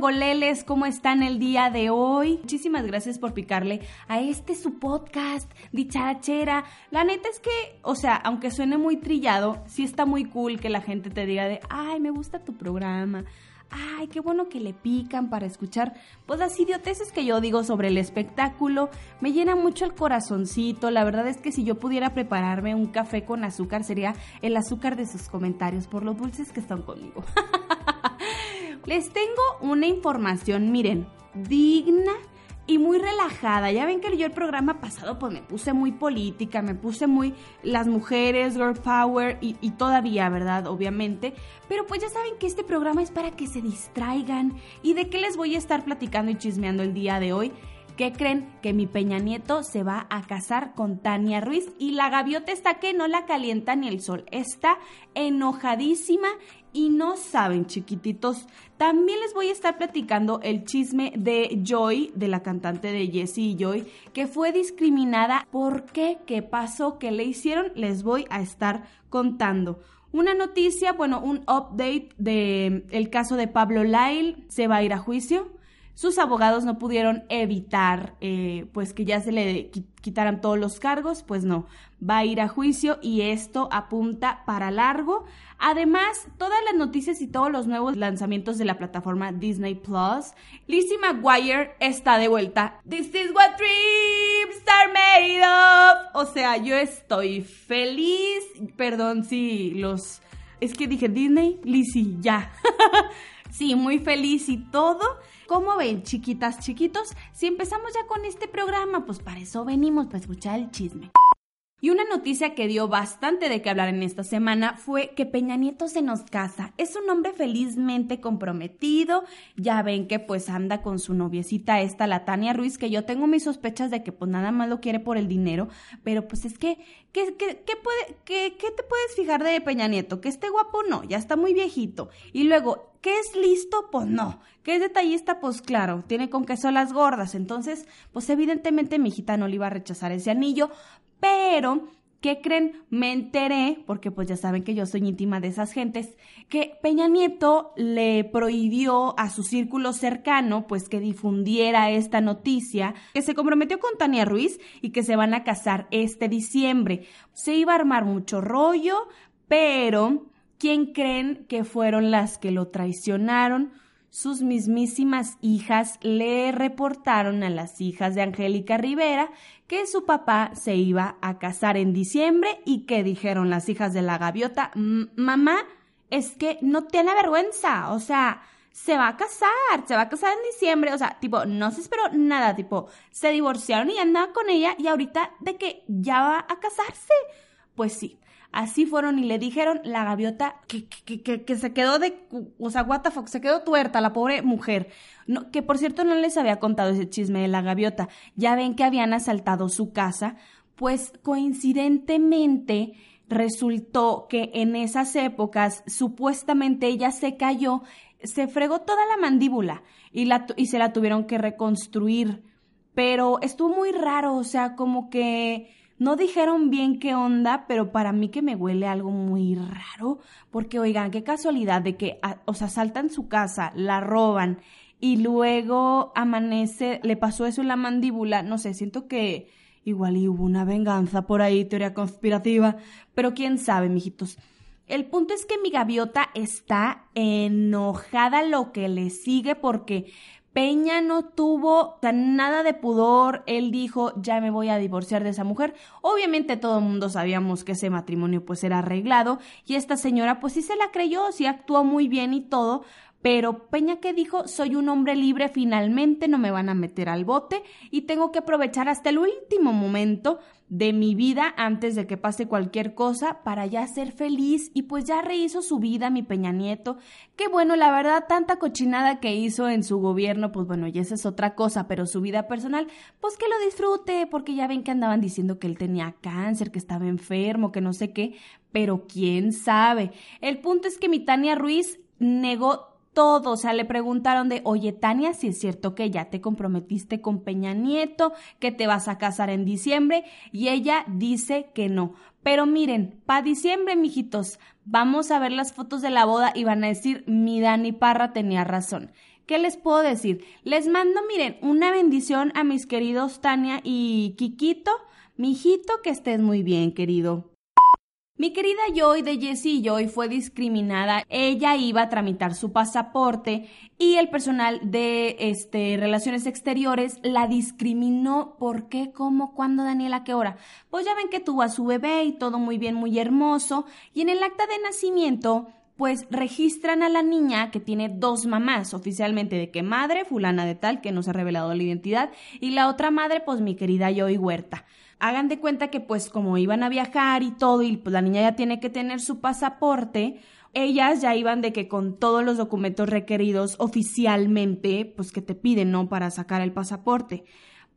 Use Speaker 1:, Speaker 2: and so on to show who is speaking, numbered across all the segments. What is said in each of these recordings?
Speaker 1: tongoleles? ¿Cómo están el día de hoy? Muchísimas gracias por picarle a este su podcast, dicharachera. La neta es que, o sea, aunque suene muy trillado, sí está muy cool que la gente te diga de, ay, me gusta tu programa ay, qué bueno que le pican para escuchar, pues las idioteces que yo digo sobre el espectáculo, me llena mucho el corazoncito, la verdad es que si yo pudiera prepararme un café con azúcar sería el azúcar de sus comentarios por los dulces que están conmigo. Les tengo una información, miren, digna y muy relajada. Ya ven que yo el programa pasado pues me puse muy política, me puse muy las mujeres, girl power y, todavía, ¿verdad? Obviamente. Pero pues ya saben que este programa es para que se distraigan. ¿Y de qué les voy a estar platicando y chismeando el día de hoy? ¿Qué creen? Que mi Peña Nieto se va a casar con Tania Ruiz y la gaviota está que no la calienta ni el sol. Está enojadísima y no saben, chiquititos. También les voy a estar platicando el chisme de Joy, de la cantante de Jessie y Joy, que fue discriminada. ¿Por qué? ¿Qué pasó? ¿Qué le hicieron? Les voy a estar contando. Una noticia, bueno, un update de el caso de Pablo Lyle, se va a ir a juicio sus abogados no pudieron evitar eh, pues que ya se le quitaran todos los cargos, pues no, va a ir a juicio y esto apunta para largo. Además, todas las noticias y todos los nuevos lanzamientos de la plataforma Disney Plus, Lizzie McGuire está de vuelta. This is what dreams are made of. O sea, yo estoy feliz. Perdón si los... Es que dije Disney, Lizzie, ya. sí, muy feliz y todo. ¿Cómo ven, chiquitas, chiquitos? Si empezamos ya con este programa, pues para eso venimos, para escuchar el chisme. Y una noticia que dio bastante de qué hablar en esta semana fue que Peña Nieto se nos casa. Es un hombre felizmente comprometido. Ya ven que pues anda con su noviecita esta, la Tania Ruiz, que yo tengo mis sospechas de que pues nada más lo quiere por el dinero. Pero pues es que, ¿qué, qué, qué puede, qué, qué te puedes fijar de Peña Nieto? ¿Que esté guapo? No, ya está muy viejito. Y luego, ¿qué es listo? Pues no. ¿Qué es detallista? Pues claro, tiene con queso las gordas. Entonces, pues evidentemente mi hijita no le iba a rechazar ese anillo. Pero, ¿qué creen? Me enteré, porque pues ya saben que yo soy íntima de esas gentes, que Peña Nieto le prohibió a su círculo cercano pues que difundiera esta noticia, que se comprometió con Tania Ruiz y que se van a casar este diciembre. Se iba a armar mucho rollo, pero ¿quién creen que fueron las que lo traicionaron? Sus mismísimas hijas le reportaron a las hijas de Angélica Rivera que su papá se iba a casar en diciembre y que dijeron las hijas de la gaviota, mamá, es que no tiene vergüenza, o sea, se va a casar, se va a casar en diciembre, o sea, tipo, no se esperó nada, tipo, se divorciaron y andaba con ella y ahorita de que ya va a casarse. Pues sí, Así fueron y le dijeron la gaviota que, que, que, que se quedó de, o sea, what the fuck, se quedó tuerta la pobre mujer. No, que por cierto no les había contado ese chisme de la gaviota. Ya ven que habían asaltado su casa, pues coincidentemente resultó que en esas épocas supuestamente ella se cayó, se fregó toda la mandíbula y, la, y se la tuvieron que reconstruir. Pero estuvo muy raro, o sea, como que no dijeron bien qué onda, pero para mí que me huele algo muy raro, porque oigan, qué casualidad de que, o sea, saltan su casa, la roban y luego amanece, le pasó eso en la mandíbula, no sé, siento que igual hubo una venganza por ahí, teoría conspirativa, pero quién sabe, mijitos. El punto es que mi gaviota está enojada lo que le sigue porque Peña no tuvo nada de pudor, él dijo, ya me voy a divorciar de esa mujer. Obviamente todo el mundo sabíamos que ese matrimonio pues era arreglado y esta señora pues sí se la creyó, sí actuó muy bien y todo, pero Peña que dijo, soy un hombre libre finalmente, no me van a meter al bote y tengo que aprovechar hasta el último momento de mi vida antes de que pase cualquier cosa para ya ser feliz y pues ya rehizo su vida mi Peña Nieto. Qué bueno, la verdad, tanta cochinada que hizo en su gobierno, pues bueno, y esa es otra cosa, pero su vida personal, pues que lo disfrute, porque ya ven que andaban diciendo que él tenía cáncer, que estaba enfermo, que no sé qué, pero quién sabe. El punto es que mi Tania Ruiz negó todo, o sea, le preguntaron de, oye Tania, si es cierto que ya te comprometiste con Peña Nieto, que te vas a casar en diciembre, y ella dice que no. Pero miren, para diciembre, mijitos, vamos a ver las fotos de la boda y van a decir, mi Dani Parra tenía razón ¿qué les puedo decir? Les mando, miren, una bendición a mis queridos Tania y Kikito. Mijito, que estés muy bien, querido. Mi querida Joy de Jessie Joy fue discriminada. Ella iba a tramitar su pasaporte y el personal de este, Relaciones Exteriores la discriminó. ¿Por qué? ¿Cómo? ¿Cuándo, Daniela? ¿Qué hora? Pues ya ven que tuvo a su bebé y todo muy bien, muy hermoso. Y en el acta de nacimiento pues registran a la niña que tiene dos mamás oficialmente, de que madre, fulana de tal, que no se ha revelado la identidad, y la otra madre, pues mi querida Joy Huerta hagan de cuenta que pues como iban a viajar y todo y pues la niña ya tiene que tener su pasaporte, ellas ya iban de que con todos los documentos requeridos oficialmente, pues que te piden, ¿no? Para sacar el pasaporte.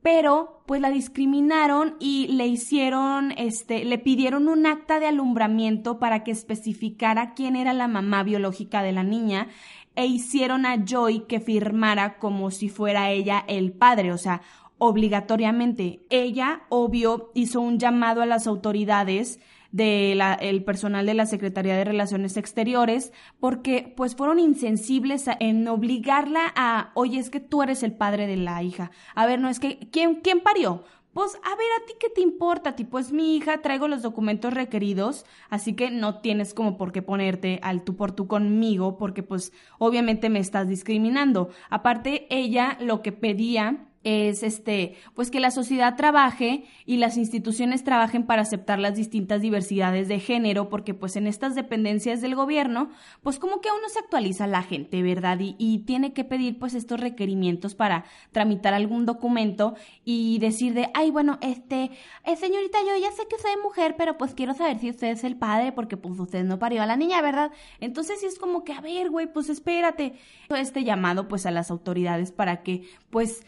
Speaker 1: Pero pues la discriminaron y le hicieron, este, le pidieron un acta de alumbramiento para que especificara quién era la mamá biológica de la niña e hicieron a Joy que firmara como si fuera ella el padre, o sea, obligatoriamente. Ella, obvio, hizo un llamado a las autoridades del el personal de la Secretaría de Relaciones Exteriores porque pues fueron insensibles en obligarla a, oye, es que tú eres el padre de la hija. A ver, no es que, ¿quién, quién parió? Pues a ver, ¿a ti qué te importa? Tipo, es mi hija, traigo los documentos requeridos, así que no tienes como por qué ponerte al tú por tú conmigo, porque pues obviamente me estás discriminando. Aparte, ella lo que pedía es este, pues que la sociedad trabaje y las instituciones trabajen para aceptar las distintas diversidades de género, porque pues en estas dependencias del gobierno, pues como que aún no se actualiza la gente, ¿verdad? Y, y tiene que pedir pues estos requerimientos para tramitar algún documento y decir de, ay, bueno, este, eh, señorita, yo ya sé que usted es mujer, pero pues quiero saber si usted es el padre, porque pues usted no parió a la niña, ¿verdad? Entonces sí es como que, a ver, güey, pues espérate. Este llamado pues a las autoridades para que pues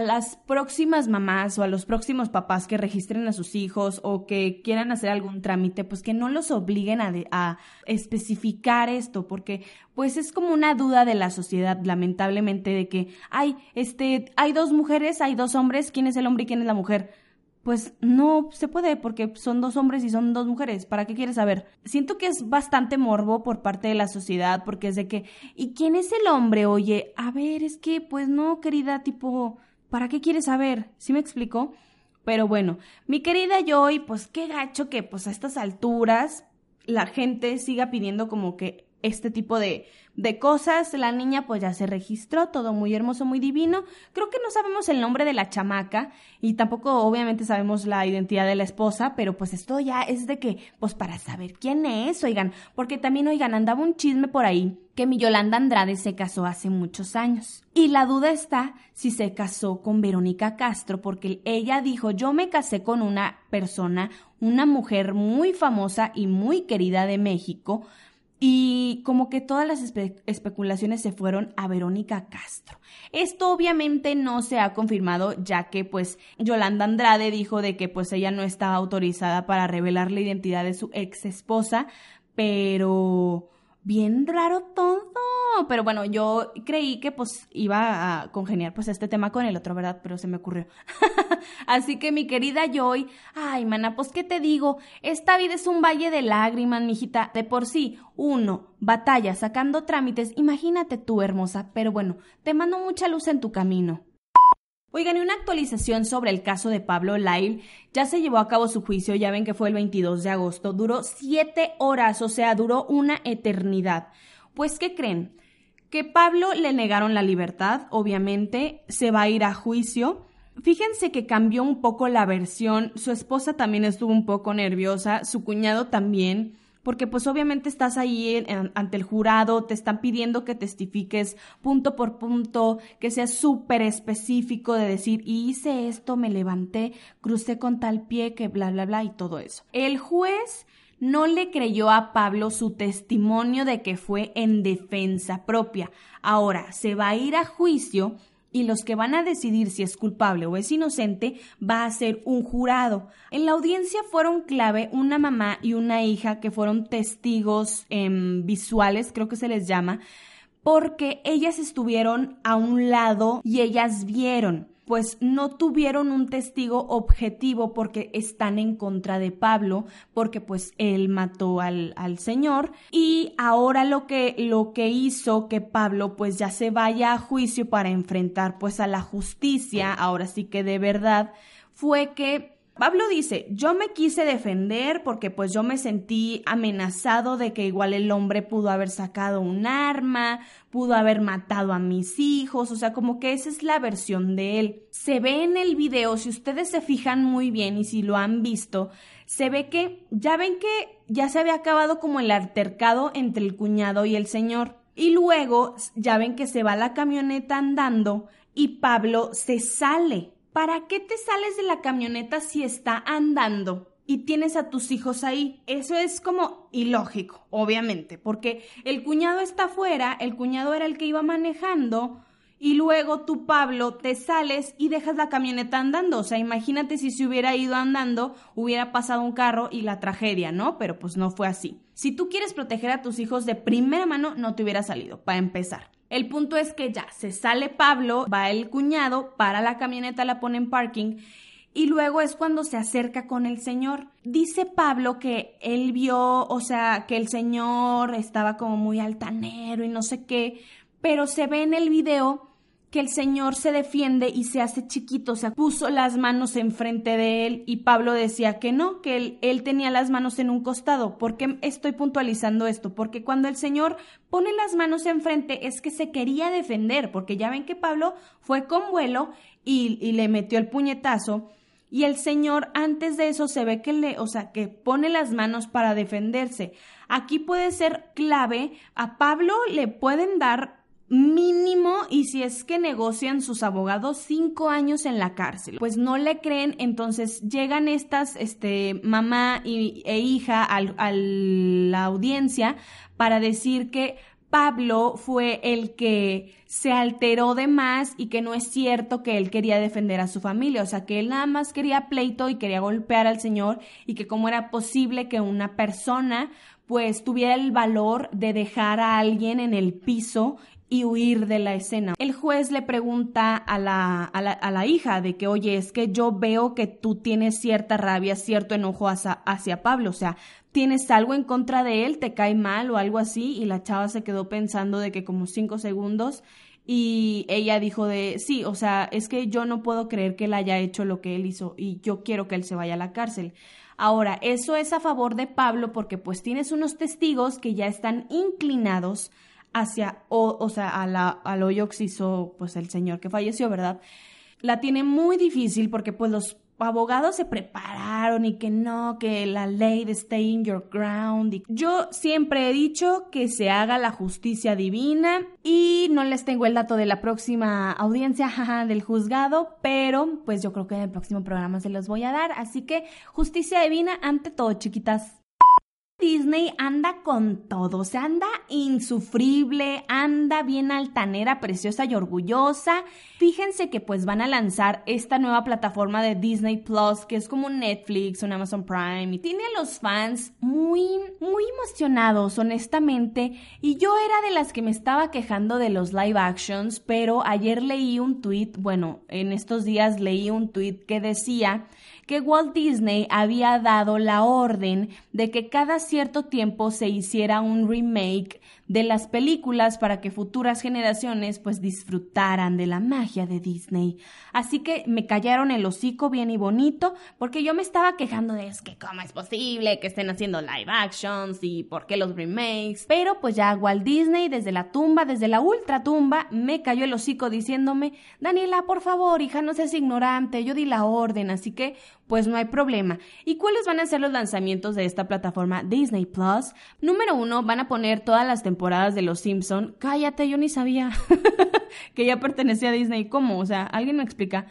Speaker 1: las próximas mamás o a los próximos papás que registren a sus hijos o que quieran hacer algún trámite, pues que no los obliguen a, a especificar esto, porque pues es como una duda de la sociedad, lamentablemente, de que hay, este, hay dos mujeres, hay dos hombres, ¿quién es el hombre y quién es la mujer? pues no se puede porque son dos hombres y son dos mujeres. ¿Para qué quieres saber? Siento que es bastante morbo por parte de la sociedad porque es de que, ¿y quién es el hombre? Oye, a ver, es que, pues no, querida, tipo, ¿para qué quieres saber? ¿Sí me explico? Pero bueno, mi querida Joy, pues qué gacho que pues a estas alturas la gente siga pidiendo como que este tipo de, de cosas. La niña pues ya se registró, todo muy hermoso, muy divino. Creo que no sabemos el nombre de la chamaca y tampoco obviamente sabemos la identidad de la esposa, pero pues esto ya es de que, pues para saber quién es, oigan, porque también, oigan, andaba un chisme por ahí que mi Yolanda Andrade se casó hace muchos años. Y la duda está si se casó con Verónica Castro, porque ella dijo, yo me casé con una persona, una mujer muy famosa y muy querida de México, y como que todas las especulaciones se fueron a Verónica Castro. Esto obviamente no se ha confirmado ya que pues Yolanda Andrade dijo de que pues ella no estaba autorizada para revelar la identidad de su ex esposa, pero bien raro todo. Pero bueno, yo creí que pues iba a congeniar pues este tema con el otro, ¿verdad? Pero se me ocurrió. Así que mi querida Joy, ay, mana, pues qué te digo, esta vida es un valle de lágrimas, mijita. De por sí, uno, batalla sacando trámites, imagínate tú, hermosa. Pero bueno, te mando mucha luz en tu camino. Oigan, y una actualización sobre el caso de Pablo Lyle. Ya se llevó a cabo su juicio, ya ven que fue el 22 de agosto. Duró siete horas, o sea, duró una eternidad. Pues, ¿qué creen? Que Pablo le negaron la libertad, obviamente, se va a ir a juicio. Fíjense que cambió un poco la versión, su esposa también estuvo un poco nerviosa, su cuñado también porque pues obviamente estás ahí ante el jurado, te están pidiendo que testifiques punto por punto, que seas súper específico de decir, hice esto, me levanté, crucé con tal pie, que bla, bla, bla y todo eso. El juez no le creyó a Pablo su testimonio de que fue en defensa propia. Ahora se va a ir a juicio y los que van a decidir si es culpable o es inocente va a ser un jurado. En la audiencia fueron clave una mamá y una hija que fueron testigos em, visuales, creo que se les llama, porque ellas estuvieron a un lado y ellas vieron. Pues no tuvieron un testigo objetivo porque están en contra de Pablo, porque pues él mató al, al Señor. Y ahora lo que, lo que hizo que Pablo pues ya se vaya a juicio para enfrentar pues a la justicia, ahora sí que de verdad, fue que Pablo dice, yo me quise defender porque pues yo me sentí amenazado de que igual el hombre pudo haber sacado un arma, pudo haber matado a mis hijos, o sea, como que esa es la versión de él. Se ve en el video, si ustedes se fijan muy bien y si lo han visto, se ve que ya ven que ya se había acabado como el altercado entre el cuñado y el señor. Y luego ya ven que se va la camioneta andando y Pablo se sale ¿para qué te sales de la camioneta si está andando? y tienes a tus hijos ahí. Eso es como ilógico, obviamente, porque el cuñado está afuera, el cuñado era el que iba manejando y luego tú, Pablo, te sales y dejas la camioneta andando. O sea, imagínate si se hubiera ido andando, hubiera pasado un carro y la tragedia, ¿no? Pero pues no fue así. Si tú quieres proteger a tus hijos de primera mano, no te hubiera salido, para empezar. El punto es que ya se sale Pablo, va el cuñado, para la camioneta, la pone en parking y luego es cuando se acerca con el señor. Dice Pablo que él vio, o sea, que el señor estaba como muy altanero y no sé qué, pero se ve en el video que el Señor se defiende y se hace chiquito, o sea, puso las manos enfrente de él y Pablo decía que no, que él, él, tenía las manos en un costado. ¿Por qué estoy puntualizando esto? Porque cuando el Señor pone las manos enfrente es que se quería defender, porque ya ven que Pablo fue con vuelo y, y le metió el puñetazo. Y el Señor antes de eso se ve que le, o sea, que pone las manos para defenderse. Aquí puede ser clave, a Pablo le pueden dar mínimo y si es que negocian sus abogados cinco años en la cárcel. Pues no le creen, entonces llegan estas, este, mamá y, e hija a la audiencia para decir que Pablo fue el que se alteró de más y que no es cierto que él quería defender a su familia, o sea, que él nada más quería pleito y quería golpear al Señor y que cómo era posible que una persona pues tuviera el valor de dejar a alguien en el piso y huir de la escena. El juez le pregunta a la, a la, a la hija de que, oye, es que yo veo que tú tienes cierta rabia, cierto enojo hacia, hacia Pablo, o sea, tienes algo en contra de él, te cae mal o algo así, y la chava se quedó pensando de que como cinco segundos y ella dijo de, sí, o sea, es que yo no puedo creer que él haya hecho lo que él hizo y yo quiero que él se vaya a la cárcel. Ahora, eso es a favor de Pablo porque pues tienes unos testigos que ya están inclinados hacia, o, o sea, a la, al hoyo hizo pues el señor que falleció, ¿verdad? La tiene muy difícil porque pues los abogados se prepararon y que no, que la ley de stay in your ground. Y yo siempre he dicho que se haga la justicia divina y no les tengo el dato de la próxima audiencia del juzgado, pero pues yo creo que en el próximo programa se los voy a dar. Así que justicia divina ante todo, chiquitas. Disney anda con todo, se anda insufrible, anda bien altanera, preciosa y orgullosa. Fíjense que pues van a lanzar esta nueva plataforma de Disney Plus, que es como un Netflix, un Amazon Prime, y tiene a los fans muy, muy emocionados, honestamente. Y yo era de las que me estaba quejando de los live actions, pero ayer leí un tweet, bueno, en estos días leí un tweet que decía que Walt Disney había dado la orden de que cada cierto tiempo se hiciera un remake de las películas para que futuras generaciones pues disfrutaran de la magia de Disney. Así que me callaron el hocico bien y bonito porque yo me estaba quejando de es que cómo es posible que estén haciendo live actions y por qué los remakes. Pero pues ya Walt Disney desde la tumba, desde la ultra tumba, me cayó el hocico diciéndome, Daniela, por favor, hija, no seas ignorante, yo di la orden, así que pues no hay problema. ¿Y cuáles van a ser los lanzamientos de esta plataforma Disney Plus? Número uno, van a poner todas las temporadas de Los Simpson. Cállate, yo ni sabía que ya pertenecía a Disney. ¿Cómo? O sea, ¿alguien me explica?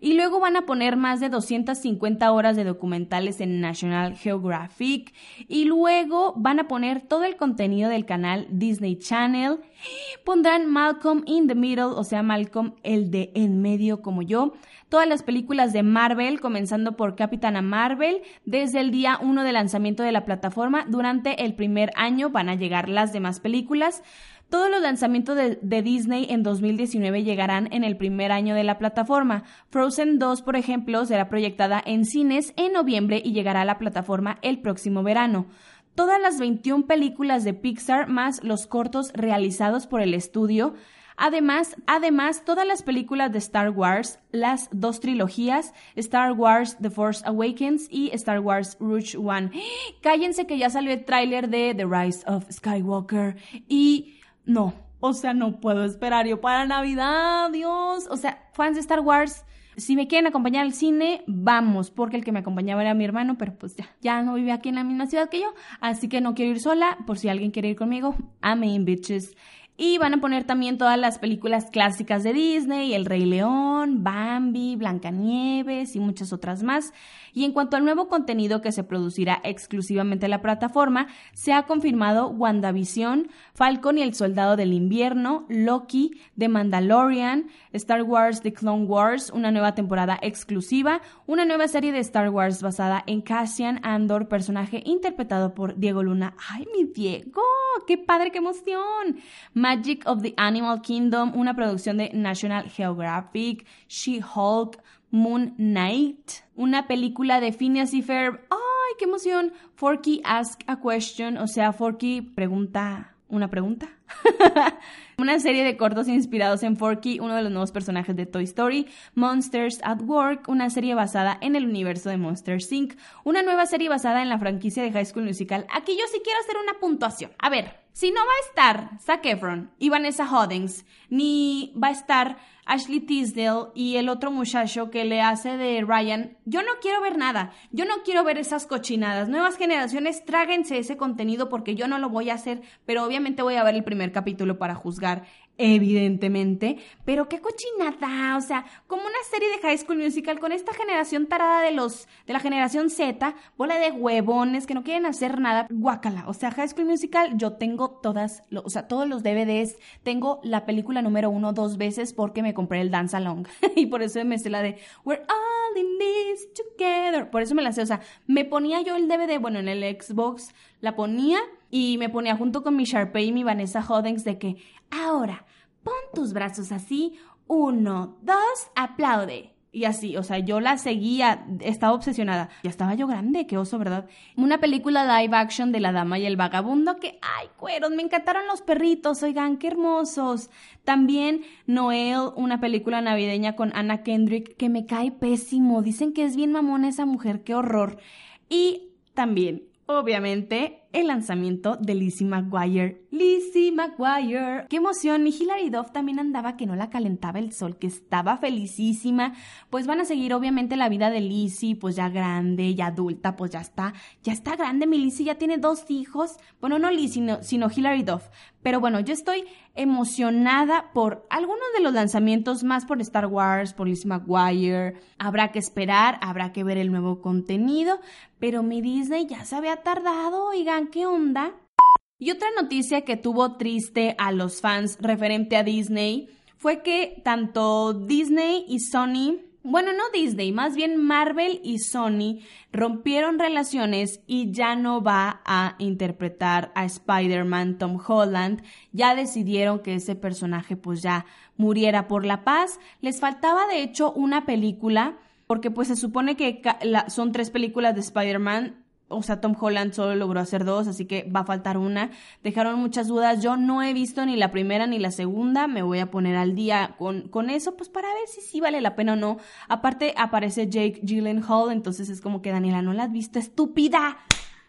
Speaker 1: Y luego van a poner más de 250 horas de documentales en National Geographic. Y luego van a poner todo el contenido del canal Disney Channel. Pondrán Malcolm in the Middle, o sea, Malcolm el de en medio como yo todas las películas de Marvel, comenzando por Capitana Marvel, desde el día 1 de lanzamiento de la plataforma. Durante el primer año van a llegar las demás películas. Todos los lanzamientos de, Disney en 2019 llegarán en el primer año de la plataforma. Frozen 2, por ejemplo, será proyectada en cines en noviembre y llegará a la plataforma el próximo verano. Todas las 21 películas de Pixar más los cortos realizados por el estudio Además, además, todas las películas de Star Wars, las dos trilogías, Star Wars The Force Awakens y Star Wars Rouge One. Cállense que ya salió el tráiler de The Rise of Skywalker y no, o sea, no puedo esperar yo para Navidad, Dios. O sea, fans de Star Wars, si me quieren acompañar al cine, vamos, porque el que me acompañaba era mi hermano, pero pues ya, ya no vive aquí en la misma ciudad que yo, así que no quiero ir sola, por si alguien quiere ir conmigo, amén, bitches. Y van a poner también todas las películas clásicas de Disney, El Rey León, Bambi, Blancanieves y muchas otras más. Y en cuanto al nuevo contenido que se producirá exclusivamente en la plataforma, se ha confirmado WandaVision, Falcon y el Soldado del Invierno, Loki, The Mandalorian, Star Wars The Clone Wars, una nueva temporada exclusiva, una nueva serie de Star Wars basada en Cassian Andor, personaje interpretado por Diego Luna. ¡Ay, mi Diego! ¡Qué padre, qué emoción! Magic of the Animal Kingdom, una producción de National Geographic, She-Hulk, Moon Knight, una película de Phineas y Ferb. ¡Ay, qué emoción! Forky Ask a Question, o sea, Forky pregunta una pregunta. una serie de cortos inspirados en Forky, uno de los nuevos personajes de Toy Story, Monsters at Work, una serie basada en el universo de Monsters Inc., una nueva serie basada en la franquicia de High School Musical. Aquí yo sí quiero hacer una puntuación. A ver, si no va a estar Zac Efron y Vanessa Hoddings, ni va a estar Ashley Tisdale y el otro muchacho que le hace de Ryan, yo no quiero ver nada. Yo no quiero ver esas cochinadas. Nuevas generaciones, tráguense ese contenido porque yo no lo voy a hacer, pero obviamente voy a ver el primer capítulo para juzgar evidentemente, pero qué cochinada, o sea, como una serie de High School Musical con esta generación tarada de los de la generación Z, bola de huevones que no quieren hacer nada, guácala, o sea, High School Musical yo tengo todas, o sea, todos los DVDs, tengo la película número uno dos veces porque me compré el Dance Along y por eso me sé la de We're all in this together, por eso me la sé, o sea, me ponía yo el DVD, bueno, en el Xbox la ponía y me ponía junto con mi Sharpay y mi Vanessa Hodens de que ahora pon tus brazos así, uno, dos, aplaude. Y así, o sea, yo la seguía, estaba obsesionada. Ya estaba yo grande, qué oso, ¿verdad? Una película live action de La Dama y el Vagabundo que, ay, cueros, me encantaron los perritos, oigan, qué hermosos. También Noel, una película navideña con Anna Kendrick que me cae pésimo. Dicen que es bien mamona esa mujer, qué horror. Y también obviamente, el lanzamiento de Lizzie McGuire. Lizzie McGuire. ¡Qué emoción! Y Hilary Duff también andaba que no la calentaba el sol, que estaba felicísima. Pues van a seguir, obviamente, la vida de Lizzie, pues ya grande, ya adulta, pues ya está, ya está grande mi Lizzie, ya tiene dos hijos. Bueno, no Lizzie, sino, Hilary Duff. Pero bueno, yo estoy emocionada por algunos de los lanzamientos, más por Star Wars, por Lizzie McGuire. Habrá que esperar, habrá que ver el nuevo contenido, pero mi Disney ya se había tardado, ¿qué onda? Y otra noticia que tuvo triste a los fans referente a Disney fue que tanto Disney y Sony bueno, no Disney, más bien Marvel y Sony rompieron relaciones y ya no va a interpretar a Spider-Man Tom Holland. Ya decidieron que ese personaje pues ya muriera por la paz. Les faltaba de hecho una película porque pues se supone que son tres películas de Spider-Man o sea, Tom Holland solo logró hacer dos, así que va a faltar una. Dejaron muchas dudas. Yo no he visto ni la primera ni la segunda. Me voy a poner al día con, con eso, pues para ver si sí vale la pena o no. Aparte, aparece Jake Gyllenhaal, entonces es como que Daniela, ¿no la has visto? ¡Estúpida!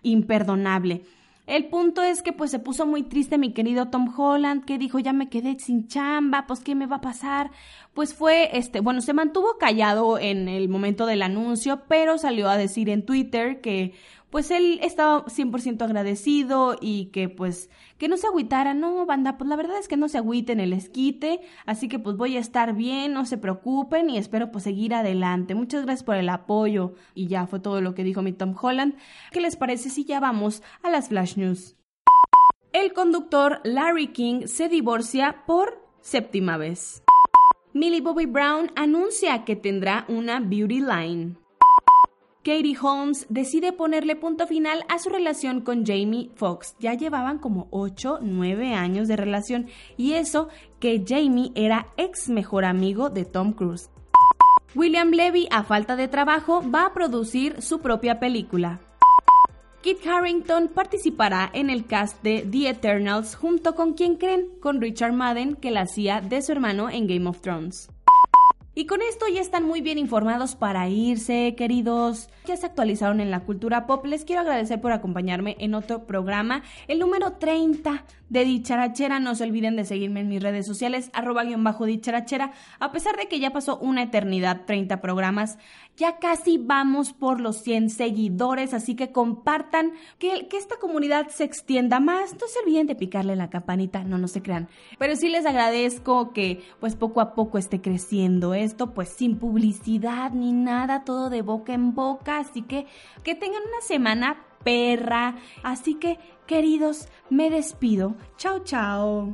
Speaker 1: Imperdonable. El punto es que pues se puso muy triste mi querido Tom Holland, que dijo, ya me quedé sin chamba, pues ¿qué me va a pasar? Pues fue, este, bueno, se mantuvo callado en el momento del anuncio, pero salió a decir en Twitter que pues él estaba 100% agradecido y que pues que no se agüitara, no, banda, pues la verdad es que no se agüiten el esquite, así que pues voy a estar bien, no se preocupen y espero pues seguir adelante. Muchas gracias por el apoyo y ya fue todo lo que dijo mi Tom Holland. ¿Qué les parece si ya vamos a las flash news? El conductor Larry King se divorcia por séptima vez. Millie Bobby Brown anuncia que tendrá una beauty line. Katie Holmes decide ponerle punto final a su relación con Jamie Foxx. Ya llevaban como 8, 9 años de relación y eso que Jamie era ex mejor amigo de Tom Cruise. William Levy, a falta de trabajo, va a producir su propia película. Kit Harrington participará en el cast de The Eternals junto con quien creen, con Richard Madden, que la hacía de su hermano en Game of Thrones. Y con esto ya están muy bien informados para irse, queridos. Ya se actualizaron en la cultura pop. Les quiero agradecer por acompañarme en otro programa, el número 30 de Dicharachera. No se olviden de seguirme en mis redes sociales, arroba guion bajo dicharachera. A pesar de que ya pasó una eternidad, 30 programas, ya casi vamos por los 100 seguidores, así que compartan, que, que esta comunidad se extienda más. No se olviden de picarle la campanita, no, no se crean. Pero sí les agradezco que pues poco a poco esté creciendo esto, pues sin publicidad ni nada, todo de boca en boca. Así que que tengan una semana perra. Así que, queridos, me despido. Chao, chao.